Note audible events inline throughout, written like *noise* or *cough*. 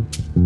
mm-hmm.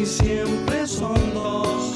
y siempre son dos.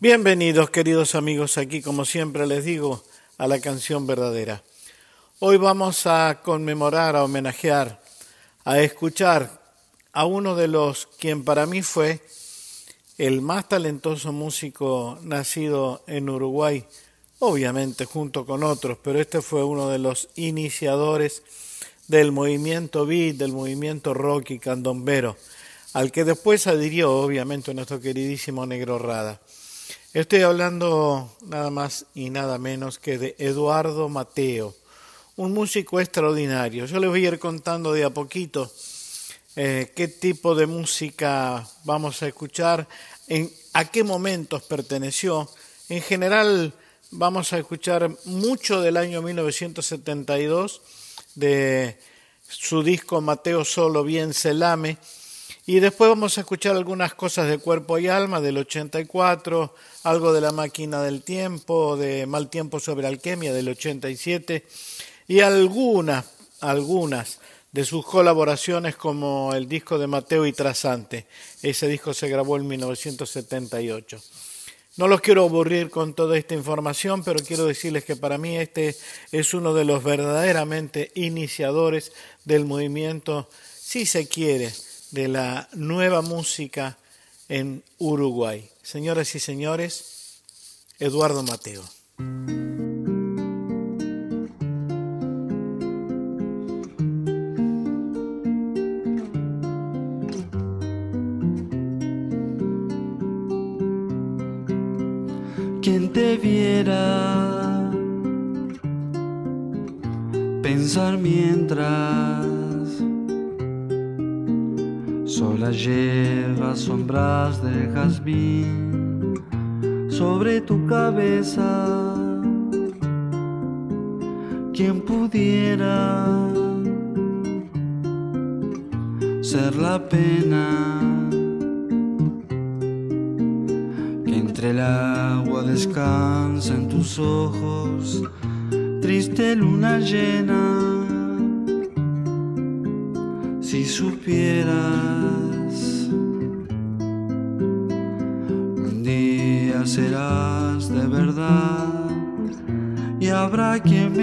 Bienvenidos queridos amigos aquí como siempre les digo a la canción verdadera. Hoy vamos a conmemorar, a homenajear, a escuchar a uno de los quien para mí fue el más talentoso músico nacido en Uruguay, obviamente junto con otros, pero este fue uno de los iniciadores del movimiento beat, del movimiento rock y candombero, al que después adhirió obviamente nuestro queridísimo Negro Rada. Estoy hablando nada más y nada menos que de Eduardo Mateo, un músico extraordinario. Yo les voy a ir contando de a poquito eh, qué tipo de música vamos a escuchar, en a qué momentos perteneció. En general vamos a escuchar mucho del año 1972 de su disco Mateo Solo Bien Selame y después vamos a escuchar algunas cosas de Cuerpo y Alma del 84, algo de La Máquina del Tiempo, de Mal Tiempo sobre Alquimia del 87 y algunas, algunas de sus colaboraciones como el disco de Mateo y Trasante. Ese disco se grabó en 1978. No los quiero aburrir con toda esta información, pero quiero decirles que para mí este es uno de los verdaderamente iniciadores del movimiento, si se quiere, de la nueva música en Uruguay. Señoras y señores, Eduardo Mateo. Quien te viera pensar mientras sola lleva sombras de jazmín sobre tu cabeza. Quien pudiera ser la pena descansa en tus ojos, triste luna llena. Si supieras, un día serás de verdad y habrá quien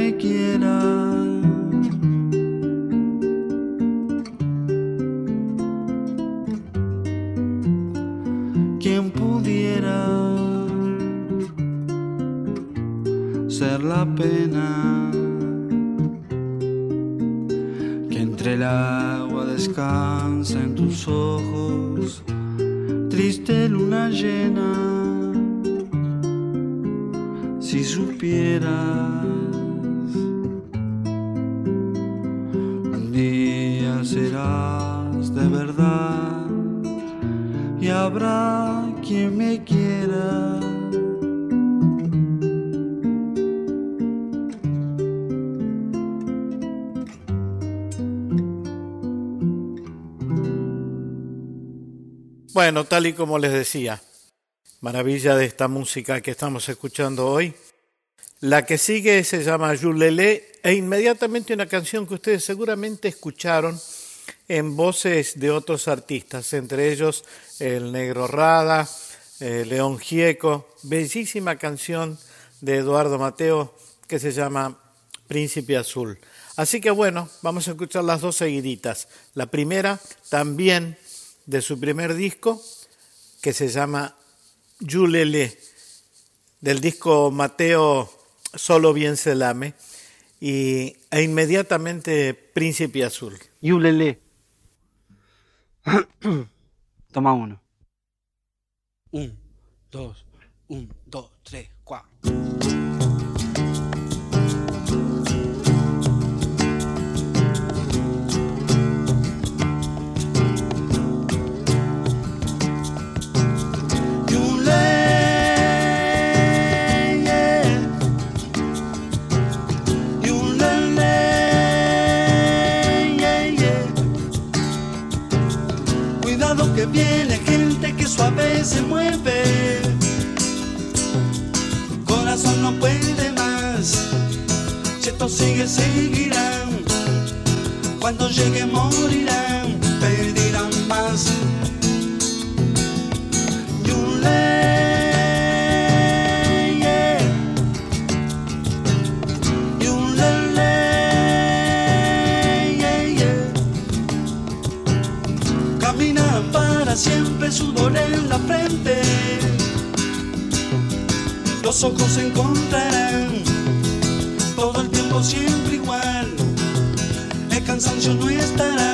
Bueno, tal y como les decía, maravilla de esta música que estamos escuchando hoy. La que sigue se llama Yulele e inmediatamente una canción que ustedes seguramente escucharon en voces de otros artistas, entre ellos el Negro Rada, eh, León Gieco, bellísima canción de Eduardo Mateo que se llama Príncipe Azul. Así que bueno, vamos a escuchar las dos seguiditas. La primera también de su primer disco que se llama Yulele, del disco Mateo Solo Bien se lame, y, e inmediatamente Príncipe Azul. Yulele. *coughs* Toma uno. Un, dos, un, dos, tres, cuatro. Viene gente que suave se mueve. Corazón no puede más, si esto sigue, seguirán. Cuando llegue morirán, siempre sudor en la frente. Los ojos se encontrarán todo el tiempo siempre igual. El cansancio no estará,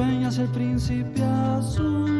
Sueñas el príncipe azul,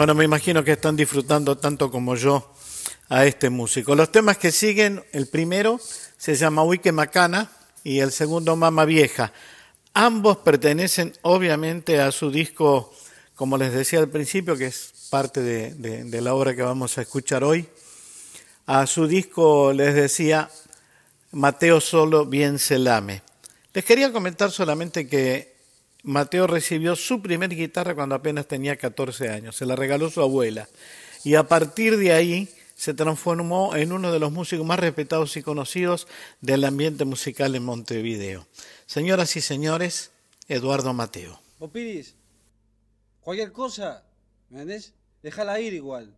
Bueno, me imagino que están disfrutando tanto como yo a este músico. Los temas que siguen, el primero se llama Huique Macana y el segundo Mama Vieja. Ambos pertenecen obviamente a su disco, como les decía al principio, que es parte de, de- de la obra que vamos a escuchar hoy. A su disco les decía Mateo solo bien se lame. Les quería comentar solamente que Mateo recibió su primer guitarra cuando apenas tenía 14 años, se la regaló su abuela y a partir de ahí se transformó en uno de los músicos más respetados y conocidos del ambiente musical en Montevideo. Señoras y señores, Eduardo Mateo. Cualquier cosa, ¿me entendés? Déjala ir igual.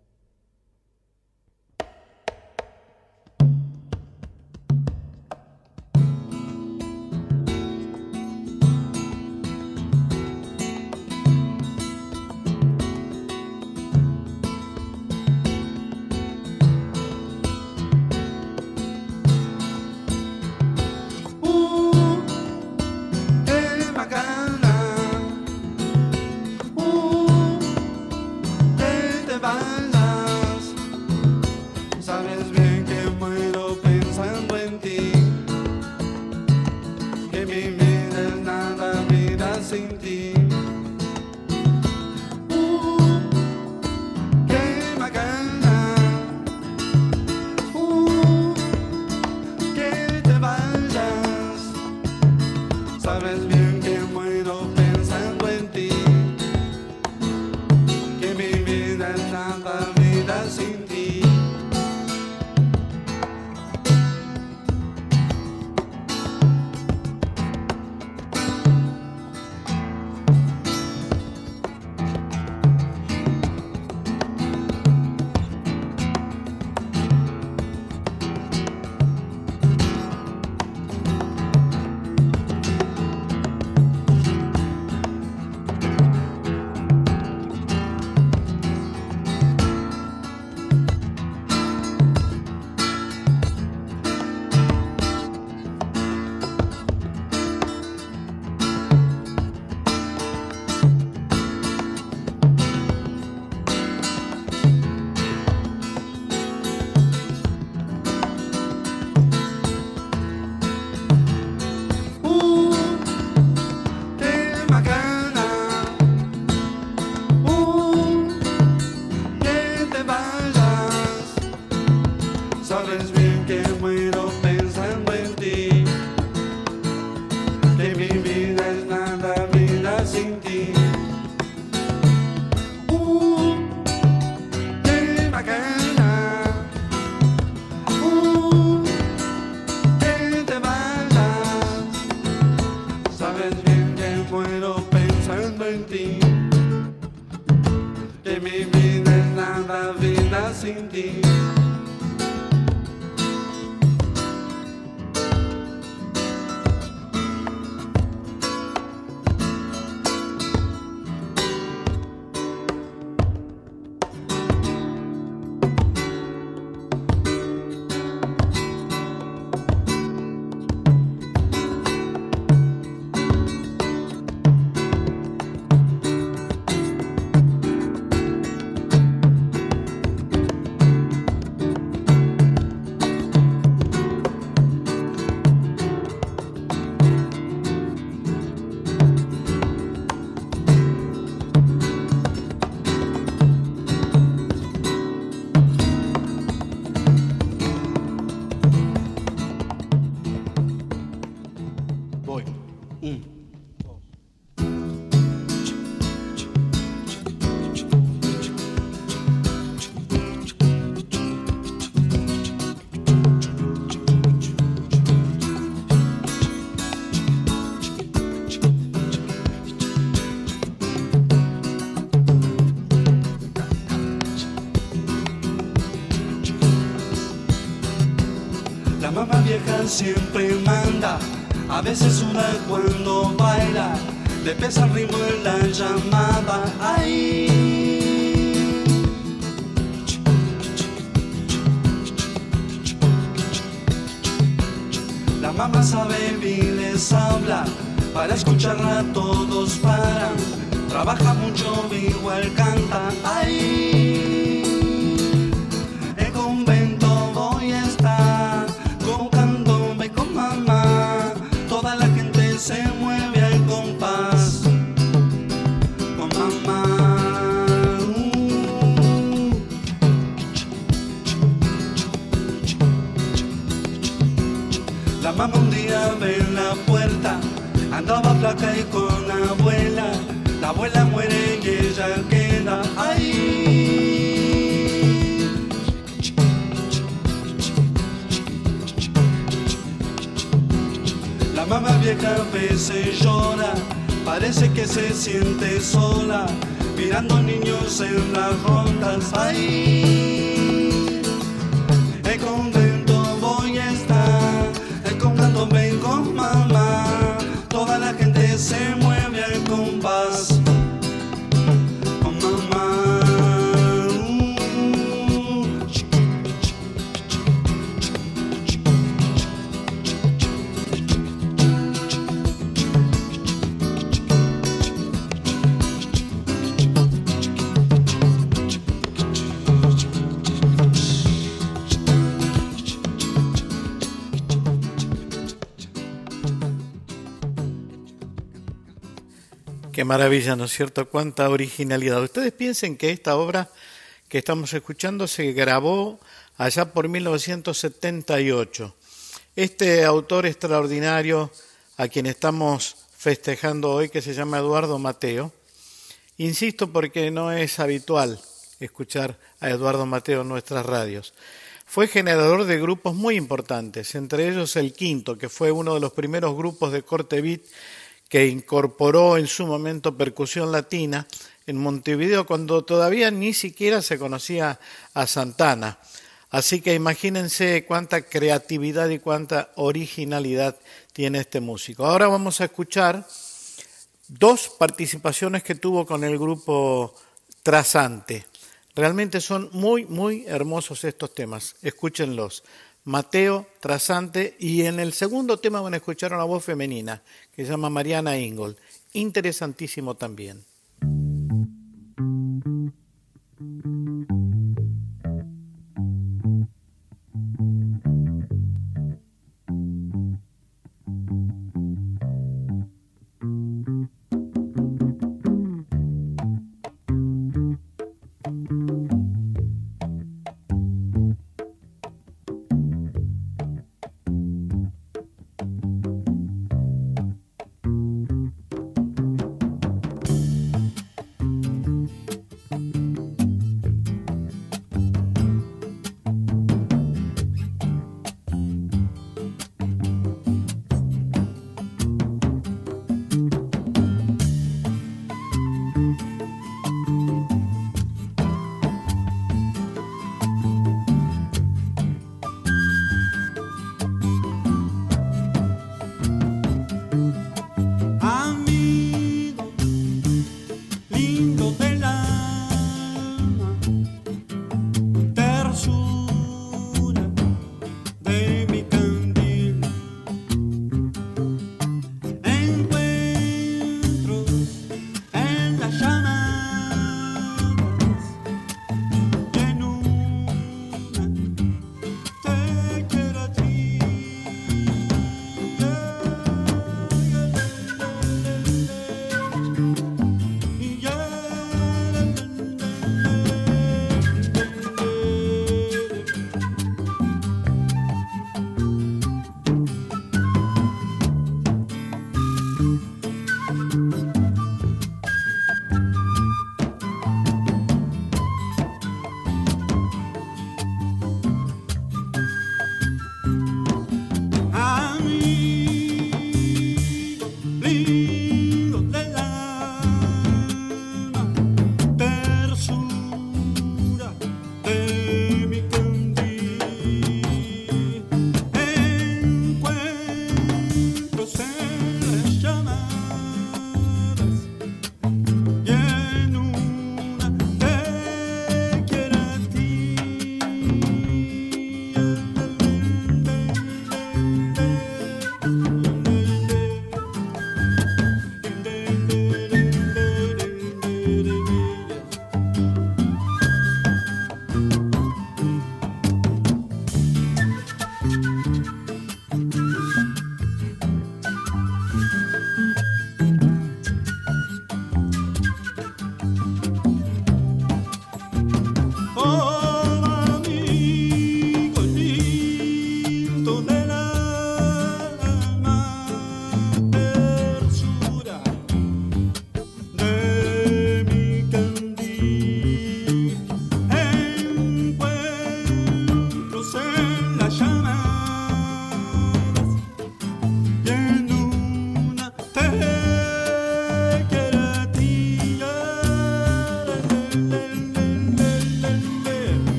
A veces suda cuando baila, le pesa el ritmo en la llamada. ¡Ay! La mamá sabe bien les habla, para escucharla todos paran. Trabaja mucho, igual canta. ¡Ay! En la puerta. Andaba flaca y con la abuela. La abuela muere y ella queda ahí. La mamá vieja a veces llora, parece que se siente sola, mirando niños en las rondas. Ay, Qué maravilla, ¿no es cierto? Cuánta originalidad. Ustedes piensen que esta obra que estamos escuchando se grabó allá por 1978. Este autor extraordinario a quien estamos festejando hoy, que se llama Eduardo Mateo, insisto porque no es habitual escuchar a Eduardo Mateo en nuestras radios. Fue generador de grupos muy importantes, entre ellos el Quinto, que fue uno de los primeros grupos de corte beat que incorporó en su momento percusión latina en Montevideo cuando todavía ni siquiera se conocía a Santana. Así que imagínense cuánta creatividad y cuánta originalidad tiene este músico. Ahora vamos a escuchar dos participaciones que tuvo con el grupo Trasante. Realmente son muy, muy hermosos estos temas. Escúchenlos. Mateo Trasante y en el segundo tema van a escuchar una voz femenina que se llama Mariana Ingold. Interesantísimo también.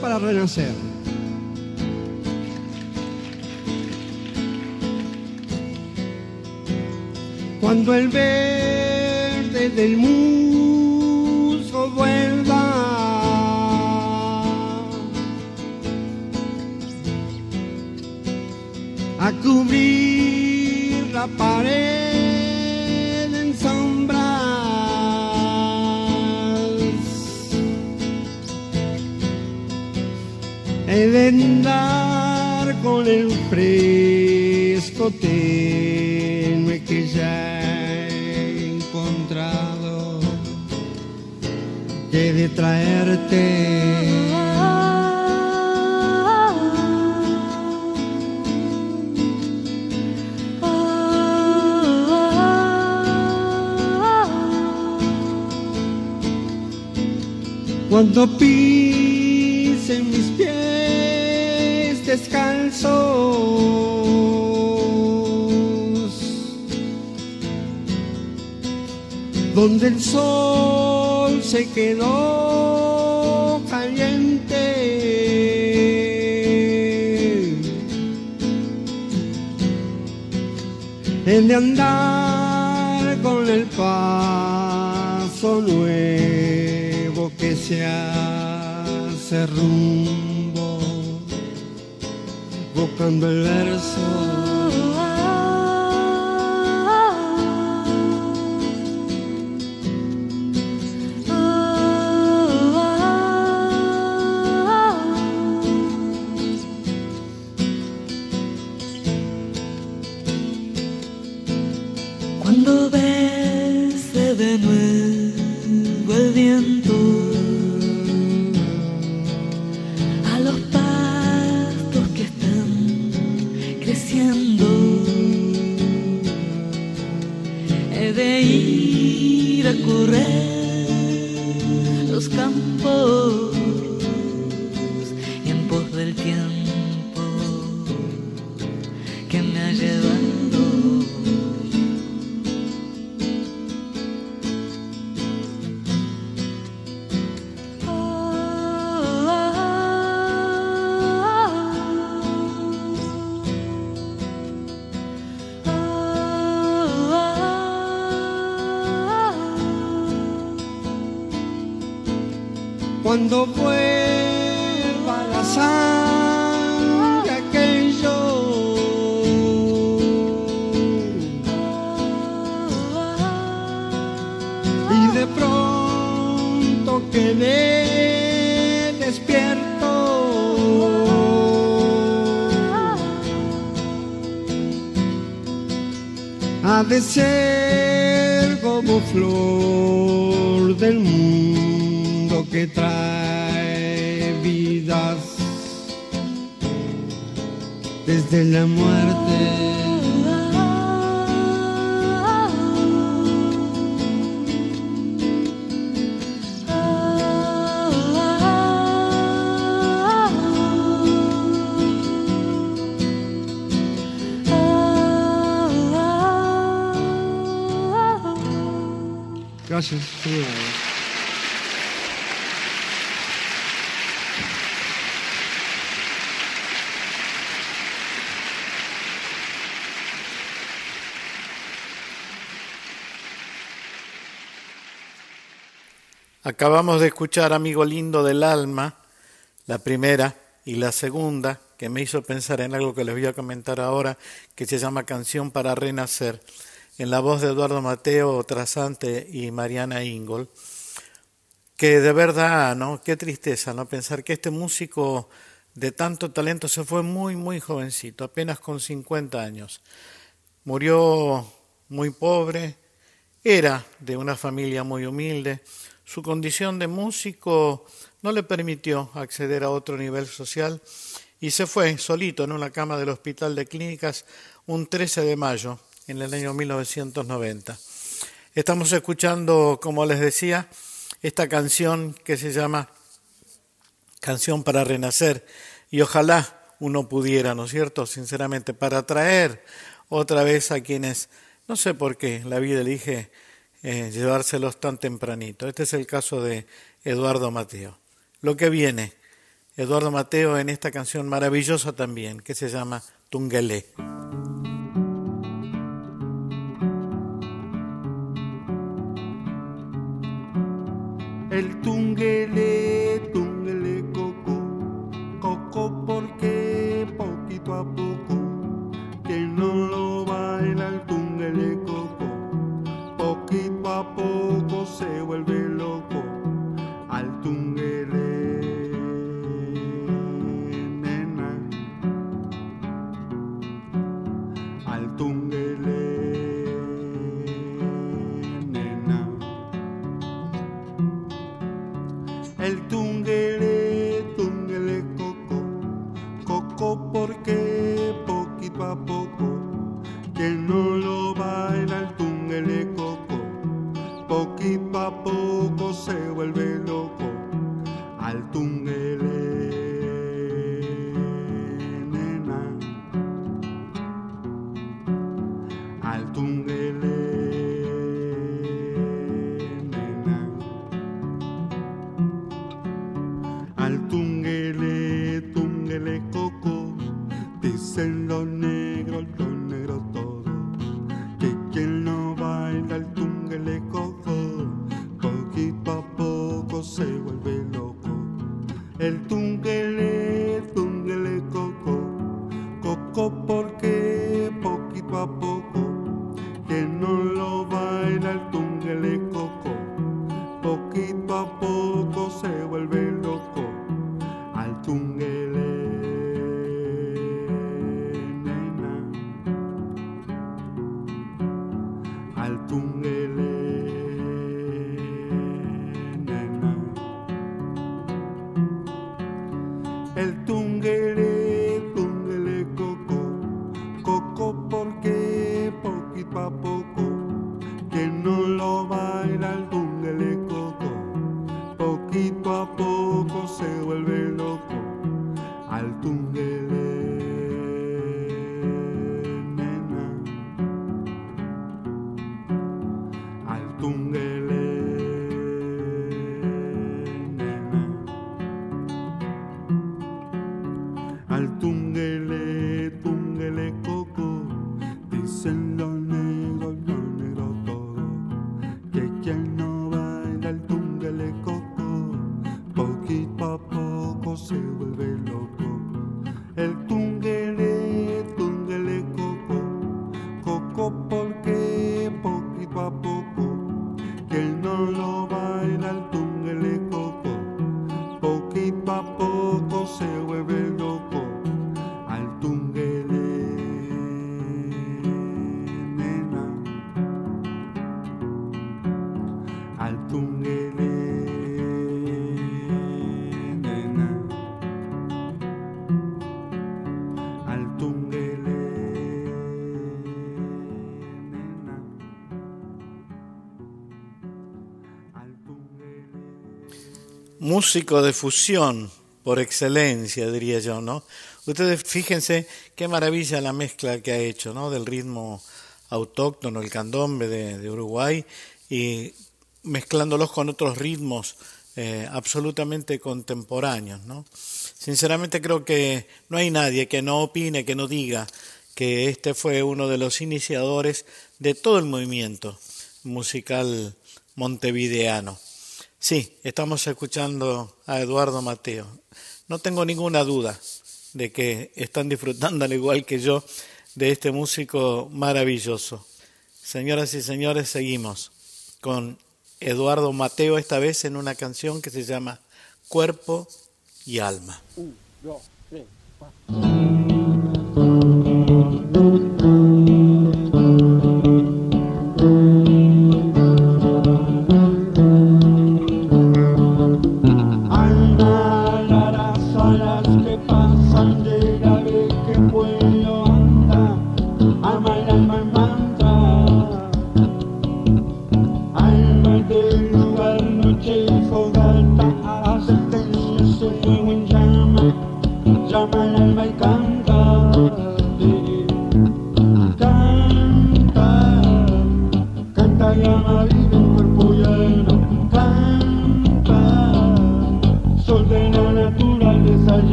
Para renacer. Cuando el verde del musgo vuelva a cubrir la pared He de andar con el fresco tenue que ya he encontrado. Que de traerte. Cuando pisen pies descalzos, donde el sol se quedó caliente. El de andar con el paso nuevo que se hace rumbo, and the letters all ser como flor del mundo que trae vidas desde la muerte. Acabamos de escuchar Amigo Lindo del Alma, la primera y la segunda, que me hizo pensar en algo que les voy a comentar ahora, que se llama Canción para Renacer, en la voz de Eduardo Mateo Trasante y Mariana Ingol, que de verdad, ¿no? Qué tristeza, ¿no? Pensar que este músico de tanto talento se fue muy, muy jovencito, apenas con 50 años. Murió muy pobre, era de una familia muy humilde, su condición de músico no le permitió acceder a otro nivel social y se fue solito en una cama del Hospital de Clínicas un 13 de mayo en el año 1990. Estamos escuchando, como les decía, esta canción que se llama Canción para Renacer y ojalá uno pudiera, ¿no es cierto?, sinceramente, para atraer otra vez a quienes, no sé por qué, la vida elige eh, llevárselos tan tempranito. Este es el caso de Eduardo Mateo. Lo que viene, Eduardo Mateo en esta canción maravillosa también, que se llama Tungelé. El tungelé, tungelé coco, coco dicen los negros, músico de fusión por excelencia, diría yo, ¿no? Ustedes fíjense qué maravilla la mezcla que ha hecho, ¿no? Del ritmo autóctono, el candombe de, Uruguay, y mezclándolos con otros ritmos eh, absolutamente contemporáneos, ¿no? Sinceramente creo que no hay nadie que no opine, que no diga que este fue uno de los iniciadores de todo el movimiento musical montevideano. Sí, estamos escuchando a Eduardo Mateo. No tengo ninguna duda de que están disfrutando al igual que yo de este músico maravilloso. Señoras y señores, seguimos con Eduardo Mateo, esta vez en una canción que se llama Cuerpo y Alma. Anda,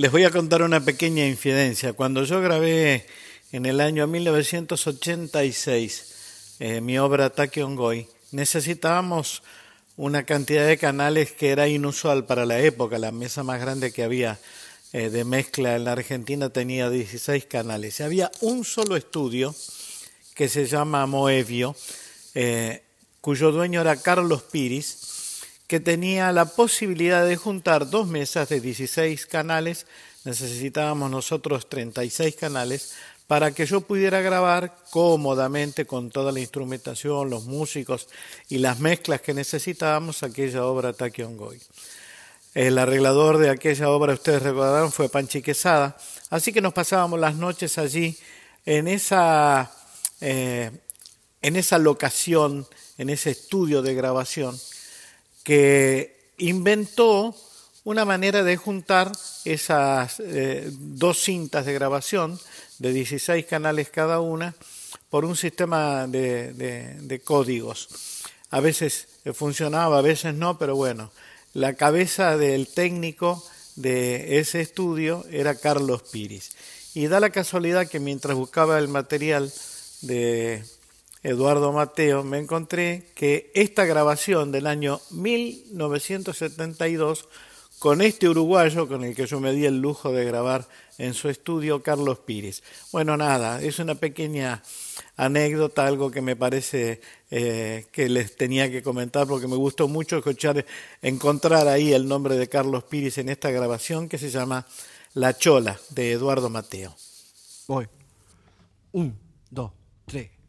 Les voy a contar una pequeña infidencia. Cuando yo grabé en el año 1986 eh, mi obra Ataque Ongoy, necesitábamos una cantidad de canales que era inusual para la época. La mesa más grande que había eh, de mezcla en la Argentina tenía 16 canales. Y había un solo estudio que se llama Moevio, eh, cuyo dueño era Carlos Piris, que tenía la posibilidad de juntar dos mesas de 16 canales, necesitábamos nosotros 36 canales, para que yo pudiera grabar cómodamente con toda la instrumentación, los músicos y las mezclas que necesitábamos aquella obra Ongoy. El arreglador de aquella obra, ustedes recordarán, fue Panchi Quesada, así que nos pasábamos las noches allí en esa, eh, en esa locación, en ese estudio de grabación, que inventó una manera de juntar esas eh, dos cintas de grabación de 16 canales cada una por un sistema de, de, de códigos. A veces funcionaba, a veces no, pero bueno, la cabeza del técnico de ese estudio era Carlos Piris. Y da la casualidad que mientras buscaba el material de Eduardo Mateo, me encontré que esta grabación del año 1972 con este uruguayo con el que yo me di el lujo de grabar en su estudio, Carlos Pires. Bueno, nada, es una pequeña anécdota, algo que me parece eh, que les tenía que comentar porque me gustó mucho escuchar, encontrar ahí el nombre de Carlos Pires en esta grabación que se llama La Chola de Eduardo Mateo. Voy. Un, dos, tres.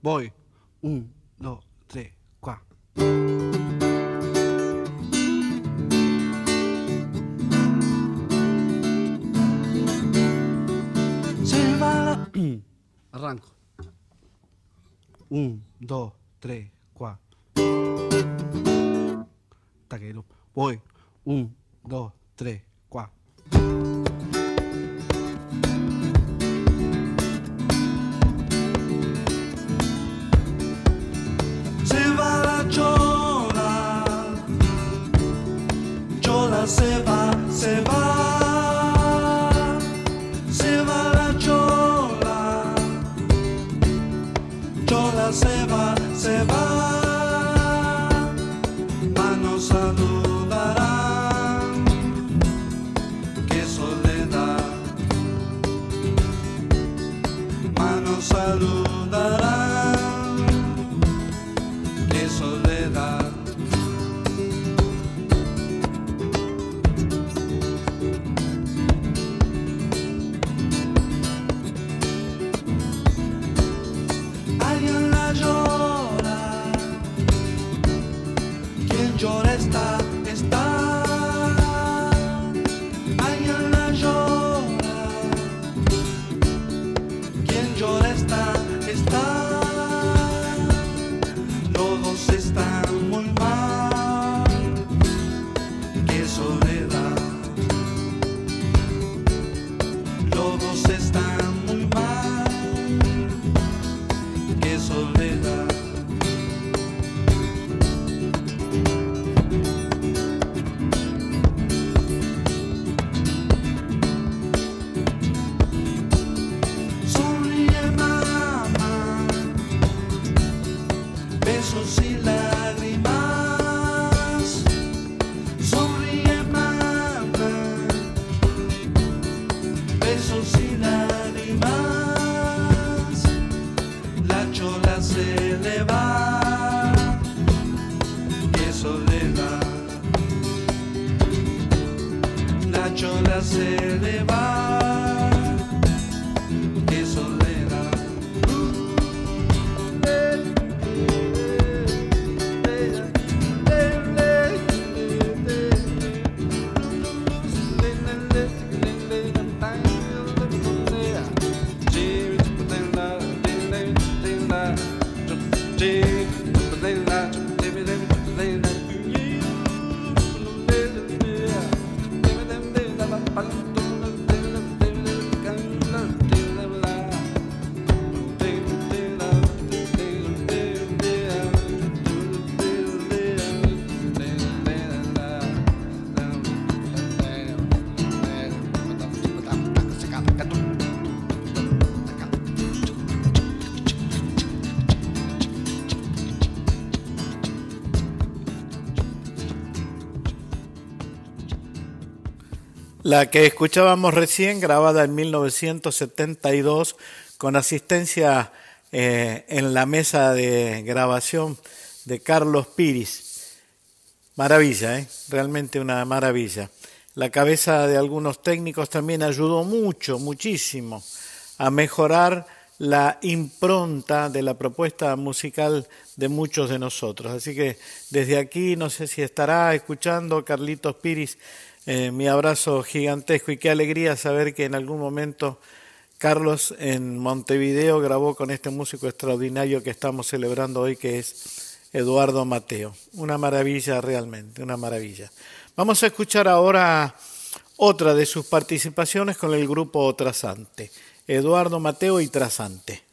Voy. Un, dos, tres, cuatro. *clears throat* Arranco. Un, dos, tres, cuatro. Taquero. Voy. Un, dos, tres, cuatro. Se va, se va, La que escuchábamos recién, grabada en 1972, con asistencia eh, en la mesa de grabación de Carlos Piris. Maravilla, ¿eh? realmente una maravilla. La cabeza de algunos técnicos también ayudó mucho, muchísimo, a mejorar la impronta de la propuesta musical de muchos de nosotros. Así que desde aquí, no sé si estará escuchando Carlitos Piris, eh, mi abrazo gigantesco y qué alegría saber que en algún momento Carlos en Montevideo grabó con este músico extraordinario que estamos celebrando hoy, que es Eduardo Mateo. Una maravilla realmente, una maravilla. Vamos a escuchar ahora otra de sus participaciones con el grupo Trasante, Eduardo Mateo y Trasante.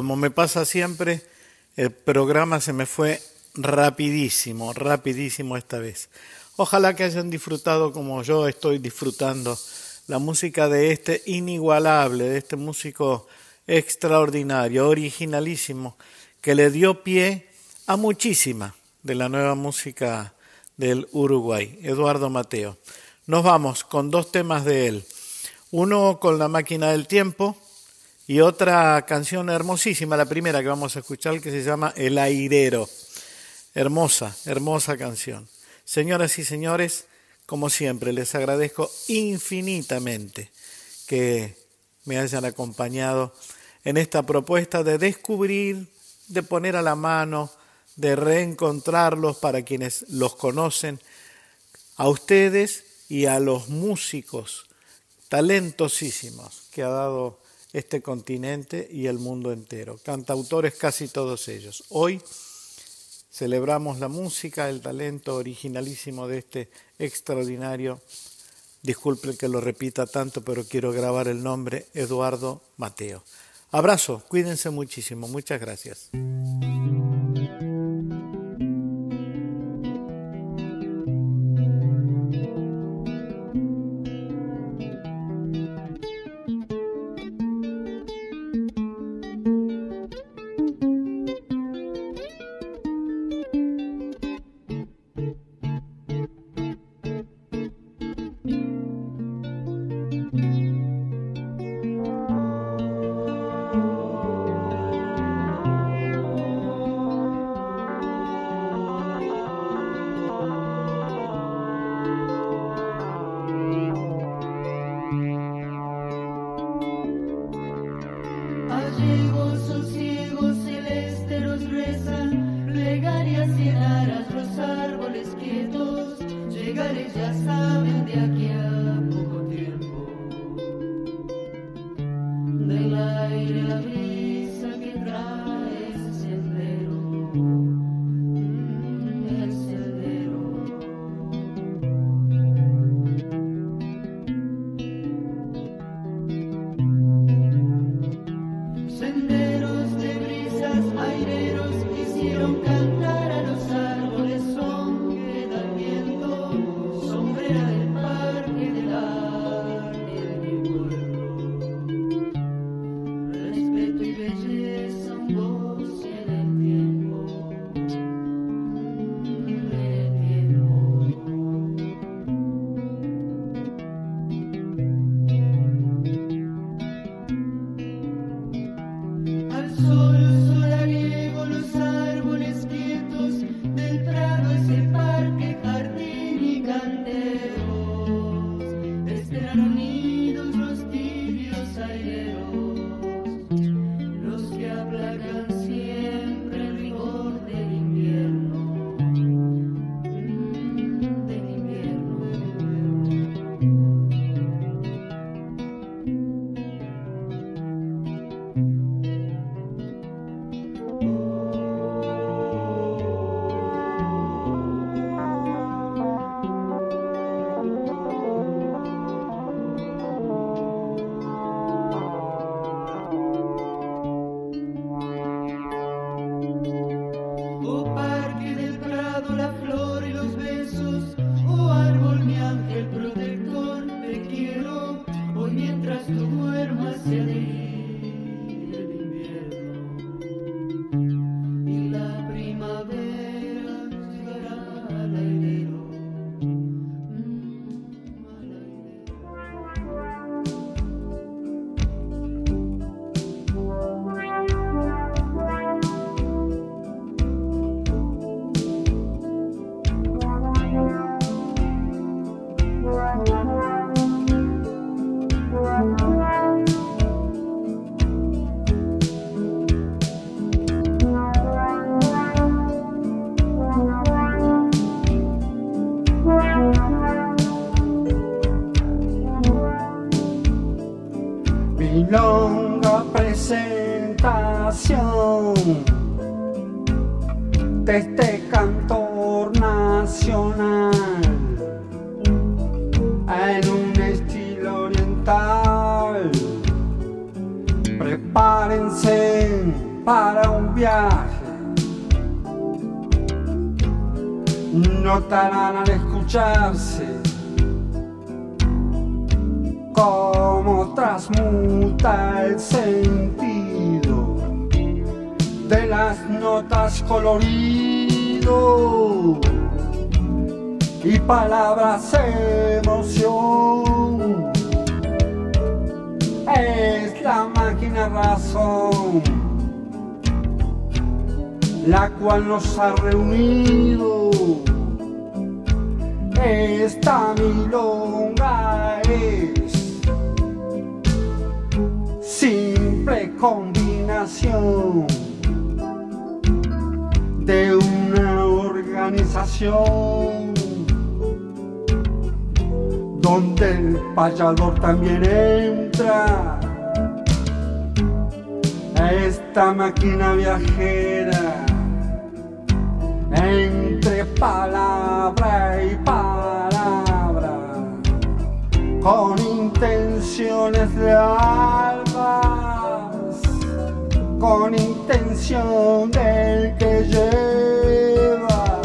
Como me pasa siempre, el programa se me fue rapidísimo, rapidísimo esta vez. Ojalá que hayan disfrutado como yo estoy disfrutando la música de este inigualable, de este músico extraordinario, originalísimo, que le dio pie a muchísima de la nueva música del Uruguay, Eduardo Mateo. Nos vamos con dos temas de él. Uno con la máquina del tiempo y otra canción hermosísima, la primera que vamos a escuchar, que se llama El Airero. Hermosa, hermosa canción. Señoras y señores, como siempre, les agradezco infinitamente que me hayan acompañado en esta propuesta de descubrir, de poner a la mano, de reencontrarlos para quienes los conocen, a ustedes y a los músicos talentosísimos que ha dado este continente y el mundo entero. Cantautores casi todos ellos. Hoy celebramos la música, el talento originalísimo de este extraordinario, disculpe que lo repita tanto, pero quiero grabar el nombre, Eduardo Mateo. Abrazo, cuídense muchísimo, muchas gracias. Este cantor nacional en un estilo oriental. Prepárense para un viaje. Notarán al escucharse cómo transmuta el sentido de las notas colorido y palabras emoción. Es la máquina razón la cual nos ha reunido. Esta milonga es simple combinación de una organización donde el payador también entra. A esta máquina viajera entre palabra y palabra con intenciones de albas con intención del que lleva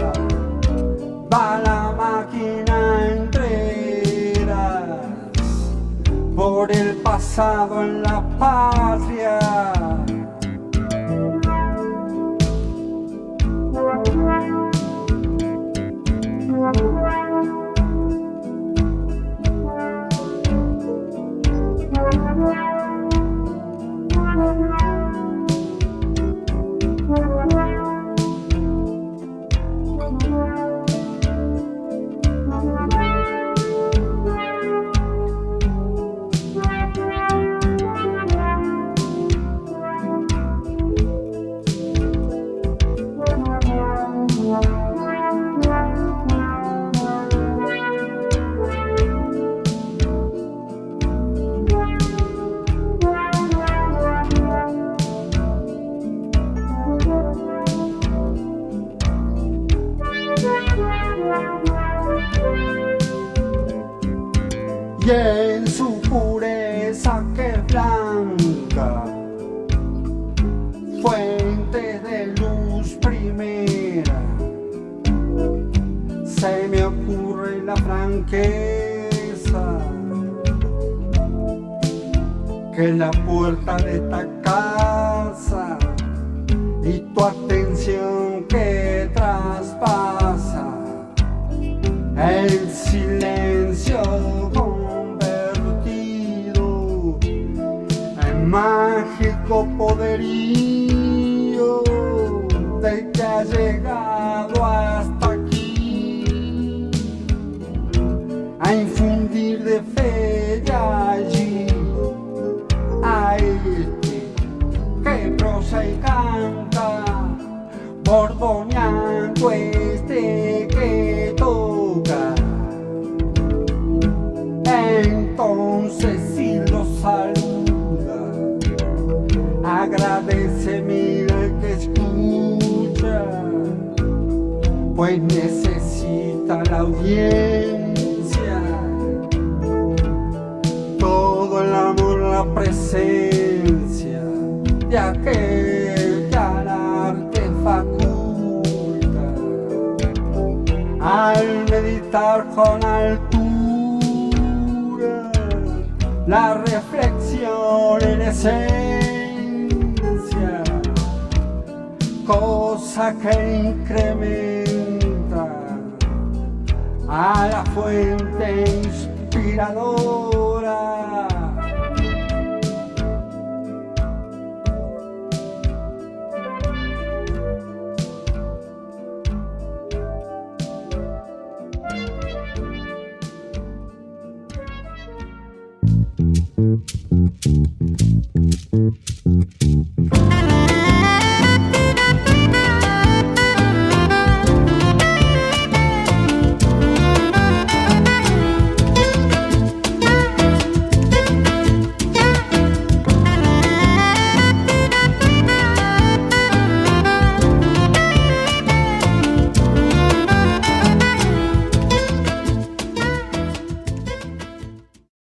va la máquina entera por el pasado en la patria necesita la audiencia, todo el amor, la presencia de aquel que al arte faculta. Al meditar con altura la reflexión en esencia. Cosa que incrementa a la fuente inspiradora